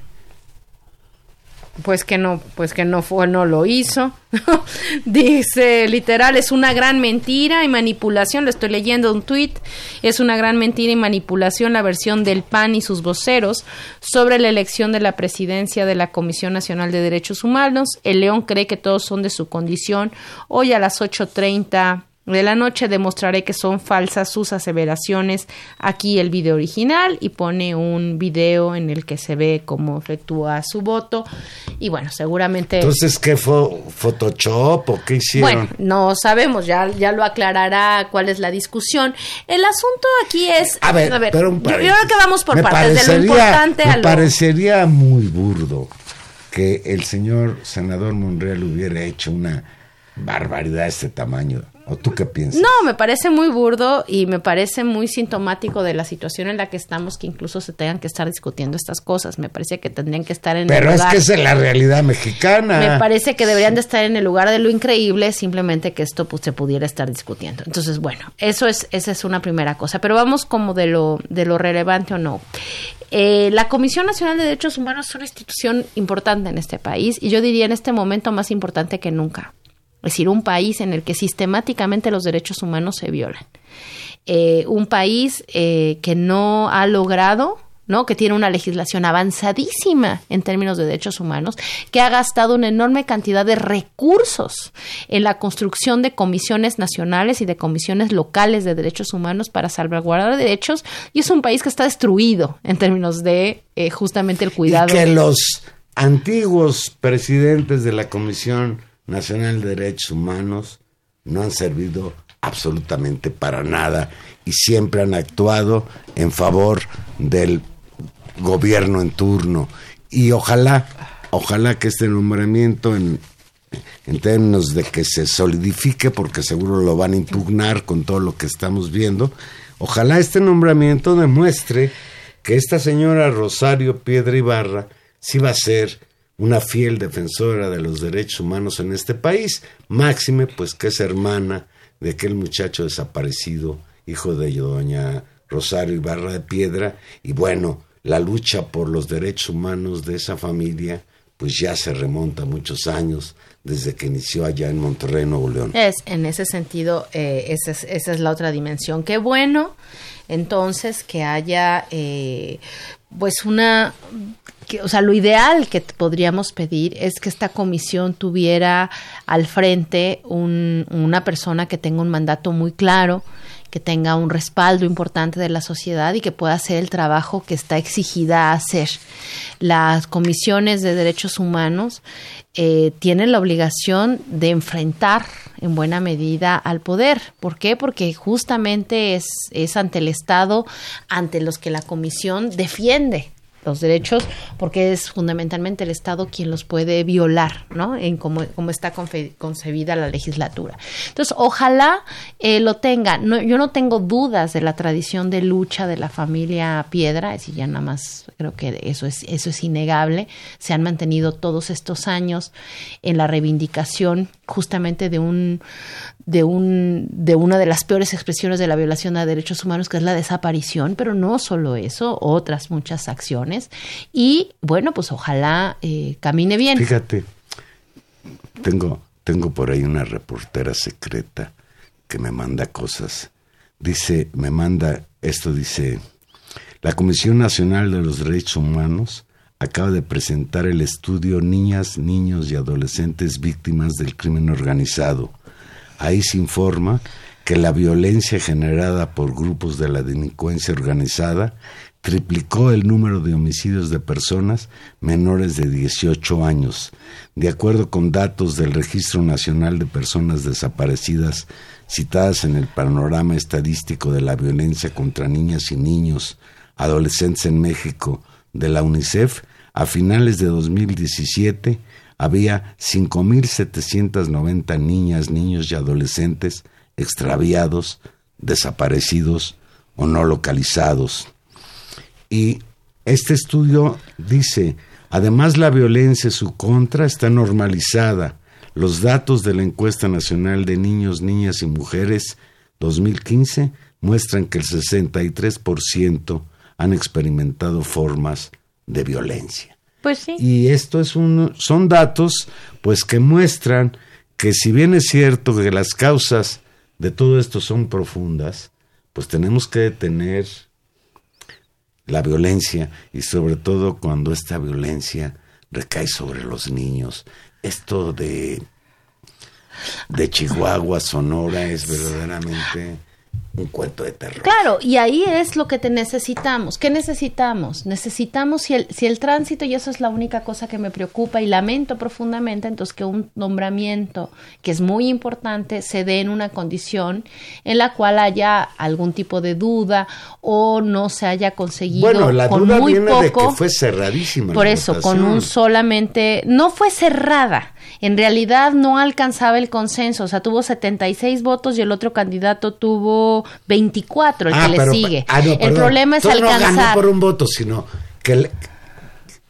Pues que no, pues que no fue, no lo hizo. Dice literal, es una gran mentira y manipulación. Le estoy leyendo un tuit. Es una gran mentira y manipulación la versión del PAN y sus voceros sobre la elección de la presidencia de la Comisión Nacional de Derechos Humanos. El León cree que todos son de su condición. Hoy a las 8.30 de la noche demostraré que son falsas sus aseveraciones. Aquí el video original y pone un video en el que se ve cómo efectúa su voto. Y bueno, seguramente. Entonces, ¿qué fue? ¿Photoshop o qué hicieron? Bueno, no sabemos, ya, ya lo aclarará cuál es la discusión. El asunto aquí es. A ver, pero yo, creo que vamos por partes. De lo importante me parecería muy burdo que el señor senador Monreal hubiera hecho una barbaridad de este tamaño ¿O tú qué piensas? No, me parece muy burdo y me parece muy sintomático de la situación en la que estamos que incluso se tengan que estar discutiendo estas cosas. Me parece que tendrían que estar en Pero el es lugar. que esa es la realidad mexicana. Me parece que deberían de estar en el lugar de lo increíble, simplemente que esto pues, se pudiera estar discutiendo. Entonces, bueno, eso es, esa es una primera cosa. Pero vamos como de lo, de lo relevante o no. Eh, la Comisión Nacional de Derechos Humanos es una institución importante en este país y yo diría en este momento más importante que nunca. Es decir, un país en el que sistemáticamente los derechos humanos se violan. Eh, un país eh, que no ha logrado ¿no? que tiene una legislación avanzadísima en términos de derechos humanos, que ha gastado una enorme cantidad de recursos en la construcción de comisiones nacionales y de comisiones locales de derechos humanos para salvaguardar derechos, y es un país que está destruido en términos de eh, justamente el cuidado. Y que los antiguos presidentes de la Comisión Nacional de Derechos Humanos no han servido absolutamente para nada y siempre han actuado en favor del gobierno en turno. Y ojalá, ojalá que este nombramiento en, términos de que se solidifique, porque seguro lo van a impugnar con todo lo que estamos viendo, ojalá este nombramiento demuestre que esta señora Rosario Piedra Ibarra sí va a ser una fiel defensora de los derechos humanos en este país, máxime pues que es hermana de aquel muchacho desaparecido, hijo de doña Rosario Ibarra de Piedra, y bueno, la lucha por los derechos humanos de esa familia pues ya se remonta muchos años desde que inició allá en Monterrey, Nuevo León. Es, en ese sentido, eh, esa, es, esa, es, la otra dimensión. Qué bueno, entonces, que haya, eh, pues, una que, o sea, lo ideal que podríamos pedir es que esta comisión tuviera al frente un, una persona que tenga un mandato muy claro, que tenga un respaldo importante de la sociedad y que pueda hacer el trabajo que está exigida a hacer. Las comisiones de derechos humanos eh, tienen la obligación de enfrentar en buena medida al poder. ¿Por qué? Porque justamente es, es ante el Estado, ante los que la comisión defiende los derechos, porque es fundamentalmente el Estado quien los puede violar, ¿no? En cómo, cómo está concebida la legislatura. Entonces, ojalá eh, lo tenga. No, yo no tengo dudas de la tradición de lucha de la familia Piedra, es decir, ya nada más creo que eso es, eso es innegable. Se han mantenido todos estos años en la reivindicación justamente de un de un de una de las peores expresiones de la violación a derechos humanos que es la desaparición pero no solo eso otras muchas acciones y bueno pues ojalá eh, camine bien fíjate tengo tengo por ahí una reportera secreta que me manda cosas dice me manda esto dice la Comisión Nacional de los Derechos Humanos acaba de presentar el estudio Niñas, Niños y Adolescentes Víctimas del Crimen Organizado. Ahí se informa que la violencia generada por grupos de la delincuencia organizada triplicó el número de homicidios de personas menores de 18 años. De acuerdo con datos del Registro Nacional de Personas Desaparecidas citadas en el panorama estadístico de la violencia contra niñas y niños, adolescentes en México, de la UNICEF, a finales de 2017 había 5.790 niñas, niños y adolescentes extraviados, desaparecidos o no localizados. Y este estudio dice, además la violencia en su contra está normalizada. Los datos de la encuesta nacional de niños, niñas y mujeres 2015 muestran que el 63% han experimentado formas de violencia. Pues sí. Y esto es un, son datos pues que muestran que si bien es cierto que las causas de todo esto son profundas, pues tenemos que detener la violencia y sobre todo cuando esta violencia recae sobre los niños. Esto de de Chihuahua, Sonora es verdaderamente un cuento de terror. Claro, y ahí es lo que te necesitamos. ¿Qué necesitamos? Necesitamos, si el, si el tránsito, y eso es la única cosa que me preocupa y lamento profundamente, entonces que un nombramiento, que es muy importante, se dé en una condición en la cual haya algún tipo de duda o no se haya conseguido bueno, la con duda muy viene poco. de que fue cerradísima. Por la eso, con un solamente, no fue cerrada. En realidad no alcanzaba el consenso, o sea, tuvo 76 votos y el otro candidato tuvo 24, el Ah, que le pero- sigue. ah, no, el perdón. problema es Entonces no ganó alcanzar. por un voto, sino que... le-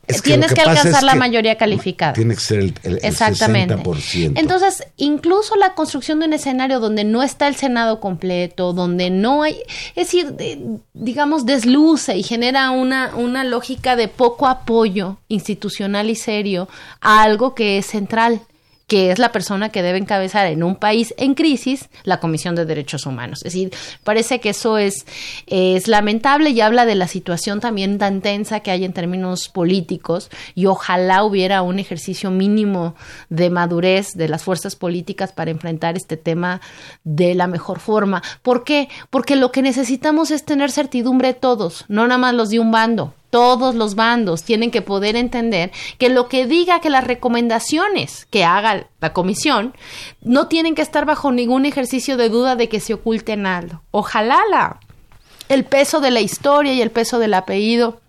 es que Tienes que, pasa alcanzar la que mayoría calificada. Tiene que ser el, el- el Exactamente. 60%. Entonces, incluso la construcción de un escenario donde no está el Senado completo, donde no hay, es decir, de- digamos, desluce y genera una, una lógica de poco apoyo institucional y serio a algo que es central que es la persona que debe encabezar en un país en crisis la Comisión de Derechos Humanos. Es decir, parece que eso es, es lamentable y habla de la situación también tan tensa que hay en términos políticos y ojalá hubiera un ejercicio mínimo de madurez de las fuerzas políticas para enfrentar este tema de la mejor forma. ¿Por qué? Porque lo que necesitamos es tener certidumbre todos, no nada más los de un bando todos los bandos tienen que poder entender que lo que diga que las recomendaciones que haga la comisión no tienen que estar bajo ningún ejercicio de duda de que se oculten algo. Ojalá la, el peso de la historia y el peso del apellido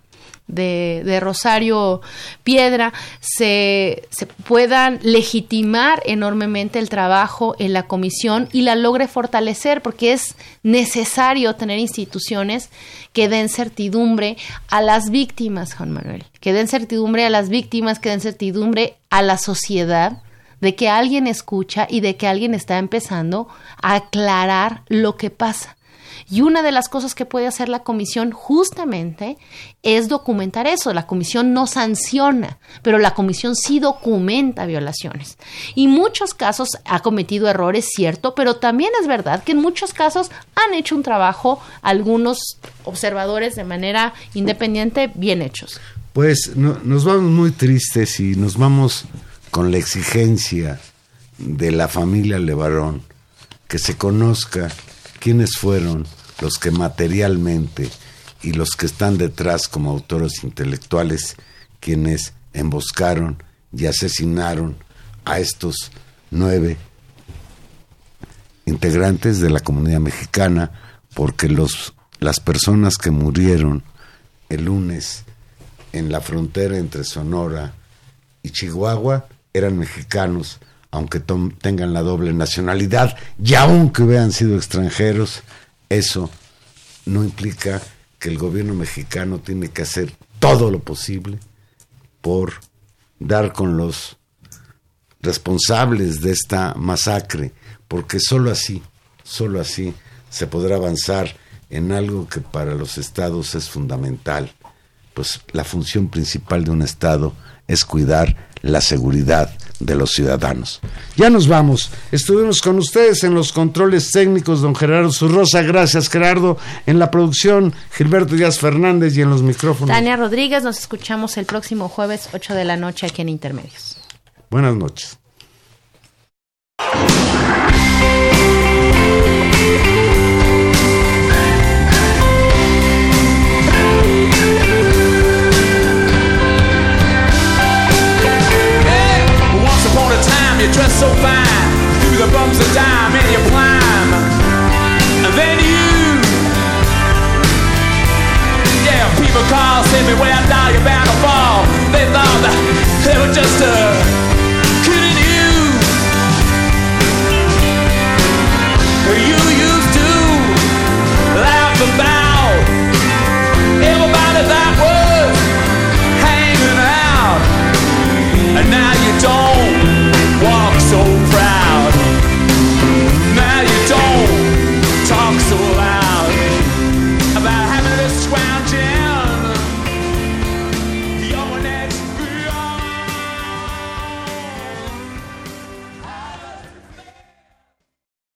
de, Rosario Piedra se, se puedan legitimar enormemente el trabajo en la comisión y la logre fortalecer, porque es necesario tener instituciones que den certidumbre a las víctimas, Juan Manuel, que den certidumbre a las víctimas, que den certidumbre a la sociedad de que alguien escucha y de que alguien está empezando a aclarar lo que pasa. Y una de las cosas que puede hacer la comisión justamente es documentar eso. La comisión no sanciona, pero la comisión sí documenta violaciones. Y muchos casos ha cometido errores, cierto, pero también es verdad que en muchos casos han hecho un trabajo algunos observadores de manera independiente bien hechos. Pues no- nos vamos muy tristes y nos vamos con la exigencia de la familia Levarón que se conozca quiénes fueron los que materialmente y los que están detrás como autores intelectuales quienes emboscaron y asesinaron a estos nueve integrantes de la comunidad mexicana porque los las personas que murieron el lunes en la frontera entre Sonora y Chihuahua eran mexicanos, aunque tengan la doble nacionalidad, y aunque hubieran sido extranjeros, eso no implica que el gobierno mexicano tiene que hacer todo lo posible por dar con los responsables de esta masacre, porque sólo así, sólo así se podrá avanzar en algo que para los estados es fundamental, pues la función principal de un estado es cuidar la seguridad de los ciudadanos. Ya nos vamos. Estuvimos con ustedes en los controles técnicos, don Gerardo Zurrosa. Gracias, Gerardo. En la producción, Gilberto Díaz Fernández y en los micrófonos. Tania Rodríguez, nos escuchamos el próximo jueves 8 de la noche aquí en Intermedios. Buenas noches. you dress so fine. Through the bumps of dime, and you climb And then you. Yeah, people call, send me where I die, you're bound to fall. They thought that they were just a kidding you. You used to laugh about